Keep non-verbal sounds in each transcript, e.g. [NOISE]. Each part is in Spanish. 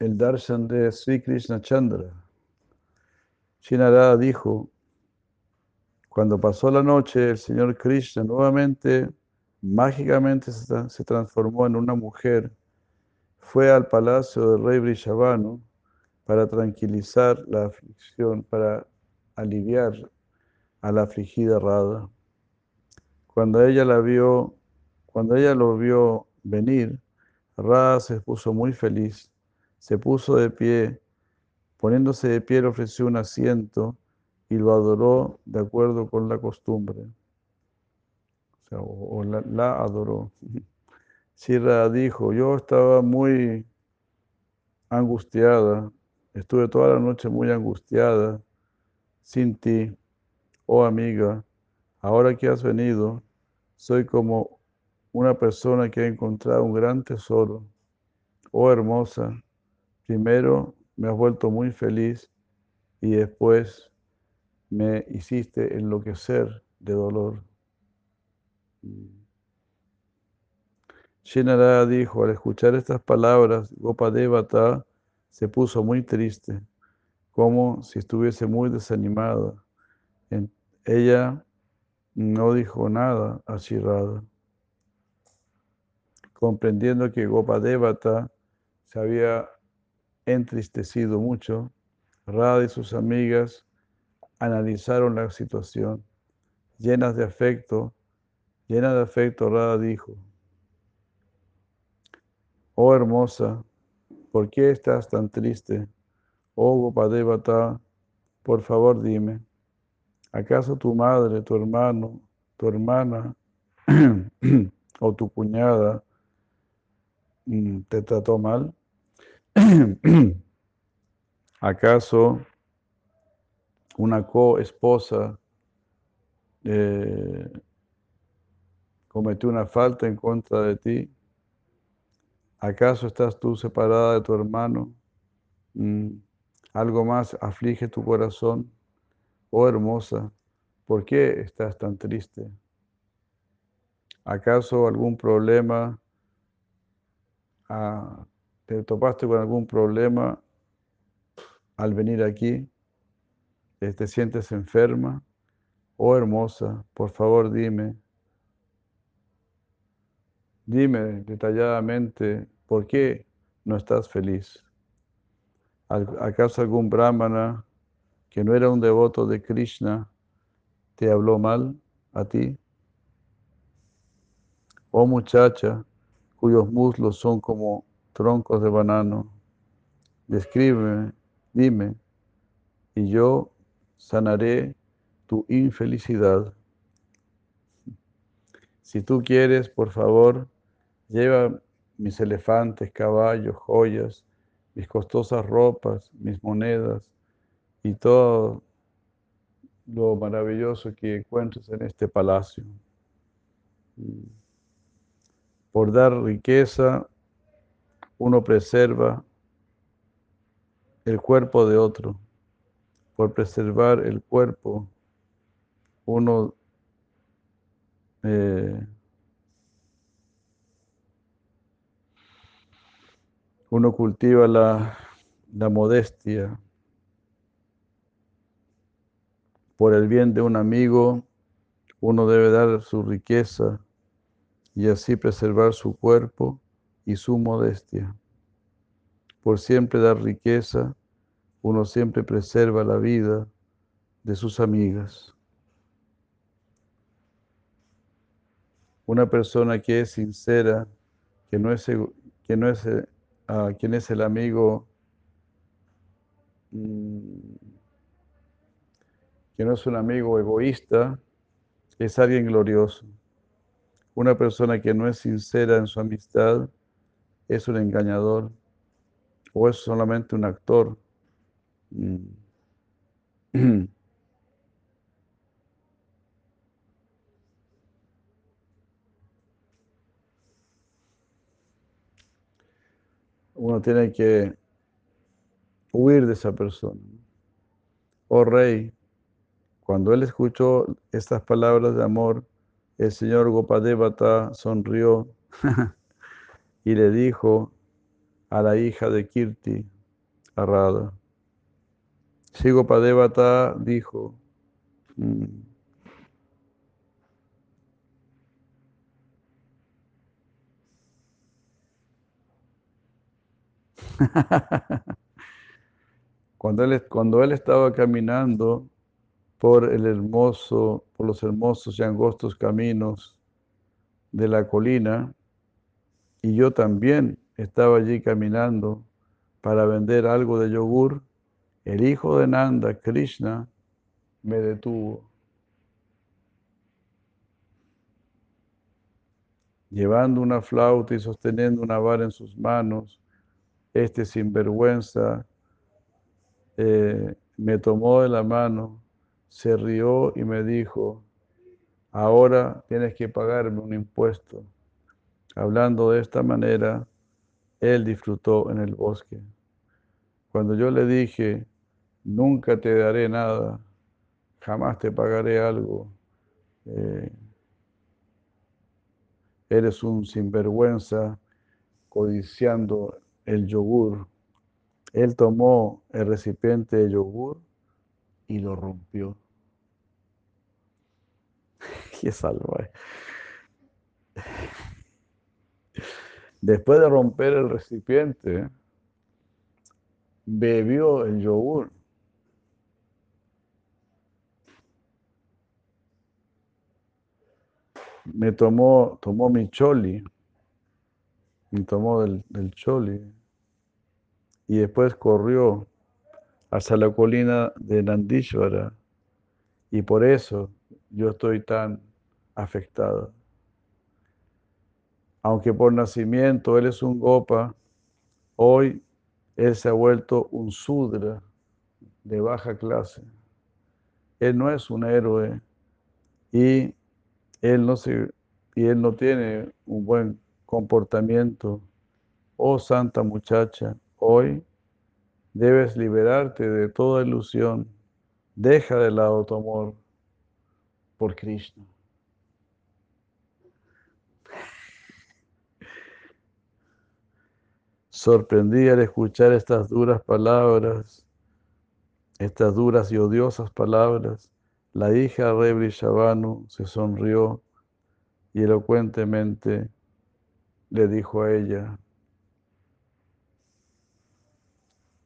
El darshan de Sri Krishna Chandra. Shinarada dijo, cuando pasó la noche, el señor Krishna nuevamente, mágicamente se transformó en una mujer, fue al palacio del rey Brishavanu para tranquilizar la aflicción, para aliviar a la afligida Radha. Cuando ella la vio, cuando ella lo vio venir, Radha se puso muy feliz, se puso de pie, poniéndose de pie le ofreció un asiento y lo adoró de acuerdo con la costumbre. O, sea, o, la, la, adoró. [LAUGHS] Radha dijo, yo estaba muy angustiada, estuve toda la noche muy angustiada sin ti, oh amiga, ahora que has venido, soy como una persona que ha encontrado un gran tesoro. Oh hermosa, primero me has vuelto muy feliz y después me hiciste enloquecer de dolor. Shinara dijo, al escuchar estas palabras, Gopadevata se puso muy triste como si estuviese muy desanimada. Ella no dijo nada a Shirada. Comprendiendo que Gopadevata se había entristecido mucho, Radha y sus amigas analizaron la situación. Llenas de afecto, llena de afecto, Radha dijo, Oh hermosa, ¿por qué estás tan triste? Oh Gopadevata, por favor dime, ¿acaso tu madre, tu hermano, tu hermana [CLEARS THROAT] o tu cuñada te trató mal? [CLEARS THROAT] ¿Acaso una co-esposa eh, cometió una falta en contra de ti? ¿Acaso estás tú separada de tu hermano? Mm algo más aflige tu corazón, oh hermosa, ¿por qué estás tan triste? ¿Acaso algún problema, ah, te topaste con algún problema al venir aquí? ¿Te sientes enferma? Oh hermosa, por favor dime, dime detalladamente por qué no estás feliz. ¿Acaso algún brahmana que no era un devoto de Krishna te habló mal a ti? Oh muchacha, cuyos muslos son como troncos de banano, descríbeme, dime, y yo sanaré tu infelicidad. Si tú quieres, por favor, lleva mis elefantes, caballos, joyas, mis costosas ropas, mis monedas y todo lo maravilloso que encuentres en este palacio. Por dar riqueza, uno preserva el cuerpo de otro. Por preservar el cuerpo, uno eh, uno cultiva la, la, modestia por el bien de un amigo, uno debe dar su riqueza y así preservar su cuerpo y su modestia. Por siempre dar riqueza, uno siempre preserva la vida de sus amigas. Una persona que es sincera, que no es, que no es a quién es el amigo mm, que no es un amigo egoísta, es alguien glorioso. Una persona que no es sincera en su amistad es un engañador o es solamente un actor. [CLEARS THROAT] Uno tiene que huir de esa persona. Oh rey, cuando él escuchó estas palabras de amor, el señor Gopadevata sonrió [LAUGHS] y le dijo a la hija de Kirti, a Radha. Si Gopadevata dijo, mm, [LAUGHS] cuando, él, cuando él estaba caminando por el hermoso, por los hermosos y angostos caminos de la colina, y yo también estaba allí caminando para vender algo de yogur, el hijo de Nanda, Krishna, me detuvo. Llevando una flauta y sosteniendo una vara en sus manos, este sinvergüenza eh, me tomó de la mano, se rió y me dijo, ahora tienes que pagarme un impuesto. Hablando de esta manera, él disfrutó en el bosque. Cuando yo le dije, nunca te daré nada, jamás te pagaré algo, eh, eres un sinvergüenza codiciando el yogur. Él tomó el recipiente de yogur y lo rompió. [LAUGHS] ¡Qué salvaje! Después de romper el recipiente, bebió el yogur. Me tomó, tomó mi choli, me tomó del, del choli. Y después corrió hacia la colina de Nandishvara y por eso yo estoy tan afectado aunque por nacimiento él es un gopa, hoy él se ha vuelto un sudra de baja clase. Él no es un héroe y él no, se, y él no tiene un buen comportamiento. Oh santa muchacha, hoy debes liberarte de toda ilusión. Deja de lado tu amor por Krishna. Sorprendí al escuchar estas duras palabras, estas duras y odiosas palabras. La hija de Brishabanu se sonrió y elocuentemente le dijo a ella,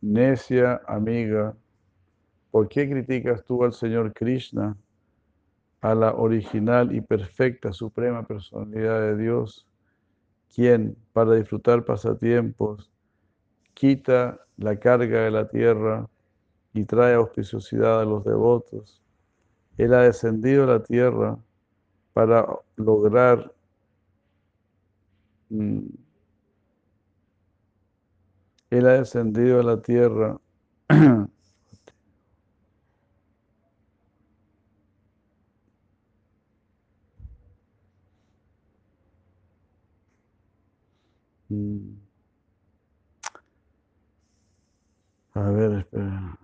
necia amiga, ¿por qué criticas tú al Señor Krishna, a la original y perfecta suprema personalidad de Dios? Quien para disfrutar pasatiempos quita la carga de la tierra y trae auspiciosidad a los devotos. Él ha descendido a la tierra para lograr mm, Él ha descendido a la tierra [CLEARS THROAT] A ver, espera.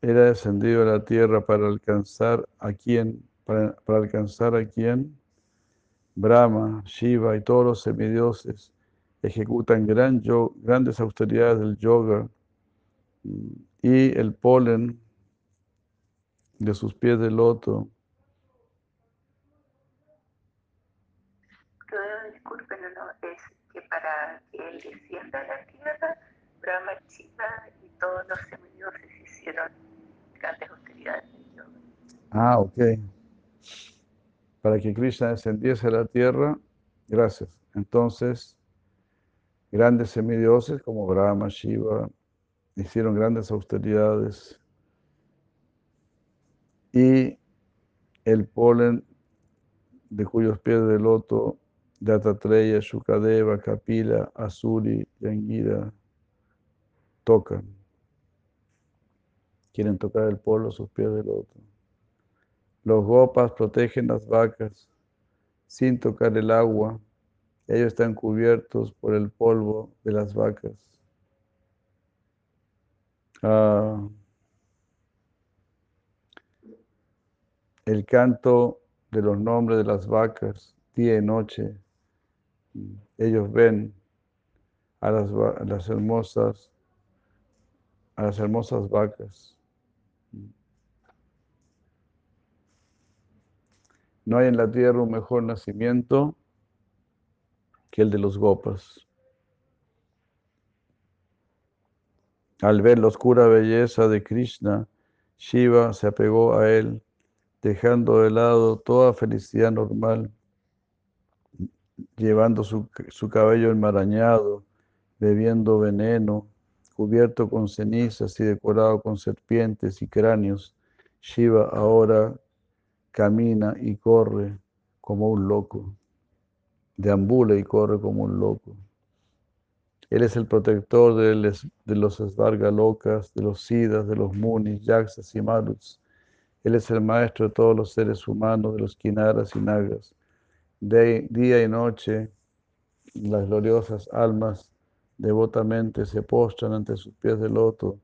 Era descendido a la tierra para alcanzar a quién, para, alcanzar a quién, Brahma, Shiva y todos los semidioses ejecutan gran grandes austeridades del yoga mm, y el polen de sus pies de loto. Disculpen, no, es que para que él descienda a la tierra, Brahma, Shiva y todos los semidioses hicieron grandes austeridades en yoga. Ah, ok. Para que Krishna descendiese a la tierra, gracias. Entonces, grandes semidioses como Brahma, Shiva, hicieron grandes austeridades y el polen de cuyos pies de loto Datatreya, Shukadeva, Kapila, Asuri y Angira tocan. Quieren tocar el polvo a sus pies del otro. Los gopas protegen las vacas sin tocar el agua. Ellos están cubiertos por el polvo de las vacas. Ah, el canto de los nombres de las vacas, día y noche, ellos ven a las, hermosas, a las hermosas vacas. No hay en la tierra un mejor nacimiento que el de los gopas. Al ver la oscura belleza de Krishna, Shiva se apegó a él, dejando de lado toda felicidad normal, llevando su, su cabello enmarañado, bebiendo veneno, cubierto con cenizas y decorado con serpientes y cráneos. Shiva ahora camina y corre como un loco, deambula y corre como un loco. Él es el protector de, los Svarga locas, de los Siddhas, de los Munis, Yaksas y Maruts. Él es el maestro de todos los seres humanos, de los Kinaras y Nagas. De, día y noche, las gloriosas almas devotamente se postran ante sus pies de loto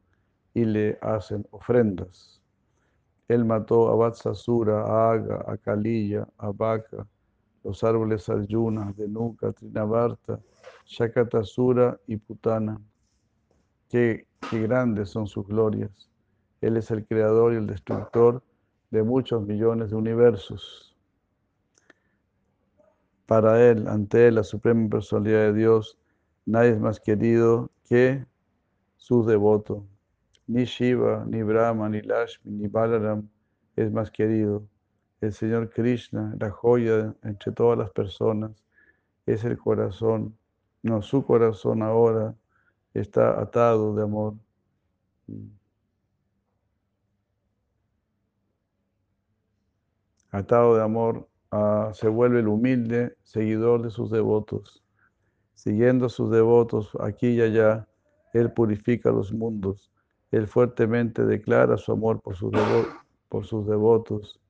y le hacen ofrendas. Él mató a Vatsasura, a Aga, a Kalilla, a Baka, los árboles Arjuna, Denuka, Trinavarta, Shakatasura y Putana. Qué grandes son sus glorias. Él es el creador y el destructor de muchos millones de universos. Para Él, ante Él, la suprema personalidad de Dios, nadie es más querido que su devoto. Ni Shiva, ni Brahma, ni Lashmi, ni Balaram es más querido. El Señor Krishna, la joya entre todas las personas, es el corazón. No, su corazón ahora está atado de amor. Atado de amor, ah, se vuelve el humilde seguidor de sus devotos. Siguiendo a sus devotos aquí y allá, Él purifica los mundos él fuertemente declara su amor por sus, devotos.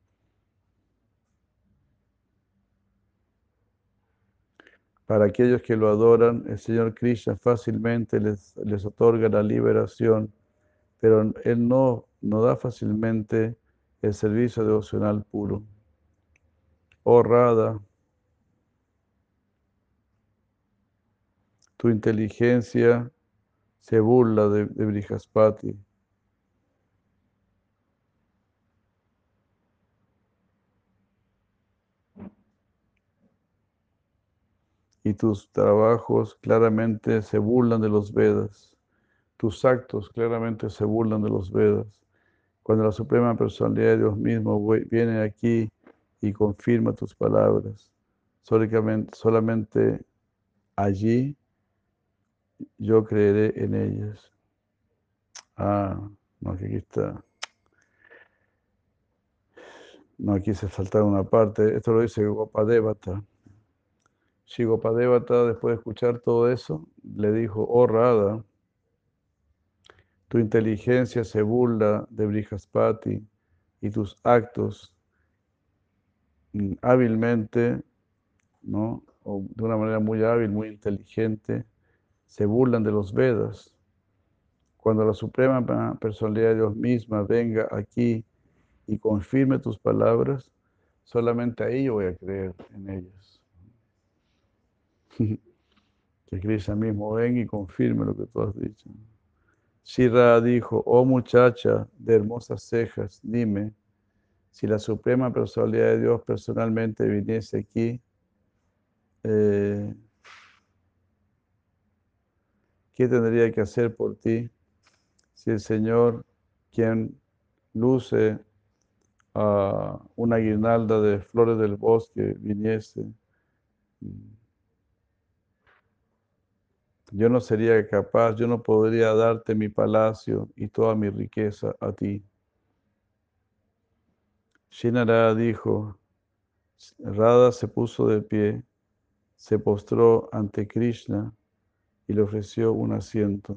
Para aquellos que lo adoran, el Señor Krishna fácilmente les, les otorga la liberación, pero Él no, no da fácilmente el servicio devocional puro. Oh Radha, tu inteligencia se burla de, de Brihaspati. Y tus trabajos claramente se burlan de los Vedas. Tus actos claramente se burlan de los Vedas. Cuando la Suprema Personalidad de Dios mismo viene aquí y confirma tus palabras, solamente, allí yo creeré en ellas. Ah, no, aquí está. No, aquí se faltar una parte. Esto lo dice Gopadevata. Si Gopadevata, después de escuchar todo eso, le dijo, oh Radha, tu inteligencia se burla de Brihaspati y tus actos hábilmente, ¿no? O de una manera muy hábil, muy inteligente, se burlan de los Vedas. Cuando la Suprema Personalidad de Dios misma venga aquí y confirme tus palabras, solamente ahí yo voy a creer en ellas. [LAUGHS] que Krishna mismo venga y confirme lo que tú has dicho. Shira dijo, oh muchacha de hermosas cejas, dime, si la Suprema Personalidad de Dios personalmente viniese aquí, eh, ¿Qué tendría que hacer por ti si el Señor, quien luce a una guirnalda de flores del bosque, viniese? Yo no sería capaz, yo no podría darte mi palacio y toda mi riqueza a ti. Shinara dijo, Rada se puso de pie, se postró ante Krishna y le ofreció un asiento.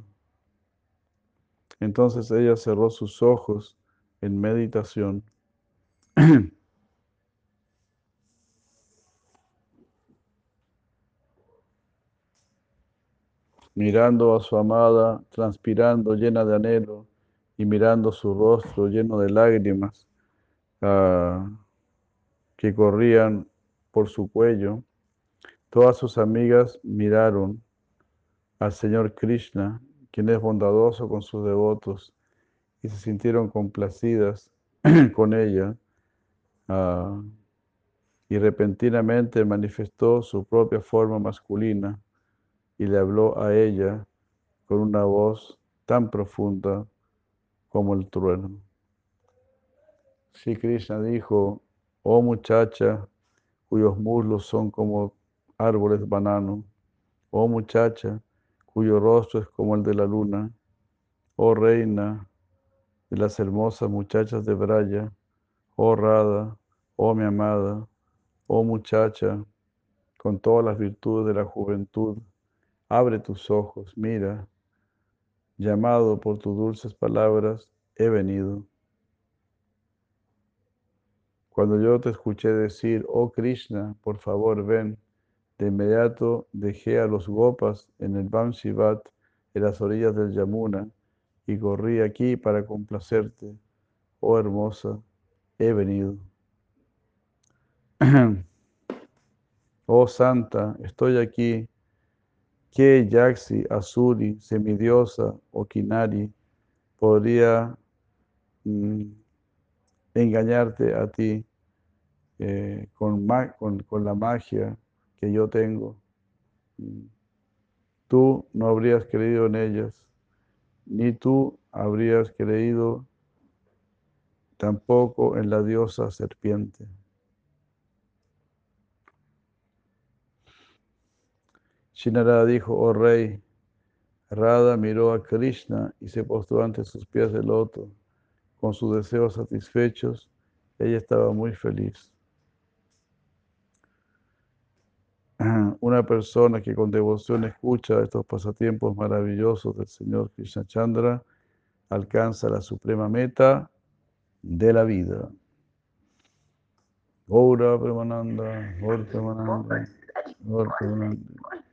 Entonces ella cerró sus ojos en meditación. [CLEARS THROAT] mirando a su amada, transpirando llena de anhelo y mirando su rostro lleno de lágrimas ah, que corrían por su cuello, todas sus amigas miraron al Señor Krishna, quien es bondadoso con sus devotos, y se sintieron complacidas [CLEARS THROAT] con ella. Ah, y repentinamente manifestó su propia forma masculina y le habló a ella con una voz tan profunda como el trueno. Si Krishna dijo, oh muchacha, cuyos muslos son como árboles bananos, oh muchacha, cuyo rostro es como el de la luna, oh reina de las hermosas muchachas de Braya, oh Rada, oh mi amada, oh muchacha, con todas las virtudes de la juventud, Abre tus ojos, mira, llamado por tus dulces palabras, he venido. Cuando yo te escuché decir, oh Krishna, por favor ven, de inmediato dejé a los gopas en el Vamshivat, en las orillas del Yamuna, y corrí aquí para complacerte. Oh hermosa, he venido. [CLEARS THROAT] oh santa, estoy aquí ¿Qué Yaxi, Azuri, semidiosa o Kinari podría mm, engañarte a ti eh, con, con, la magia que yo tengo? Mm. Tú no habrías creído en ellas, ni tú habrías creído tampoco en la diosa serpiente. Shinarada dijo, oh rey, Radha miró a Krishna y se postró ante sus pies de loto. Con sus deseos satisfechos, ella estaba muy feliz. [CLEARS THROAT] Una persona que con devoción escucha estos pasatiempos maravillosos del Señor Krishna Chandra alcanza la suprema meta de la vida. Gaura Premananda, Gaura Premananda, Gaura Premananda.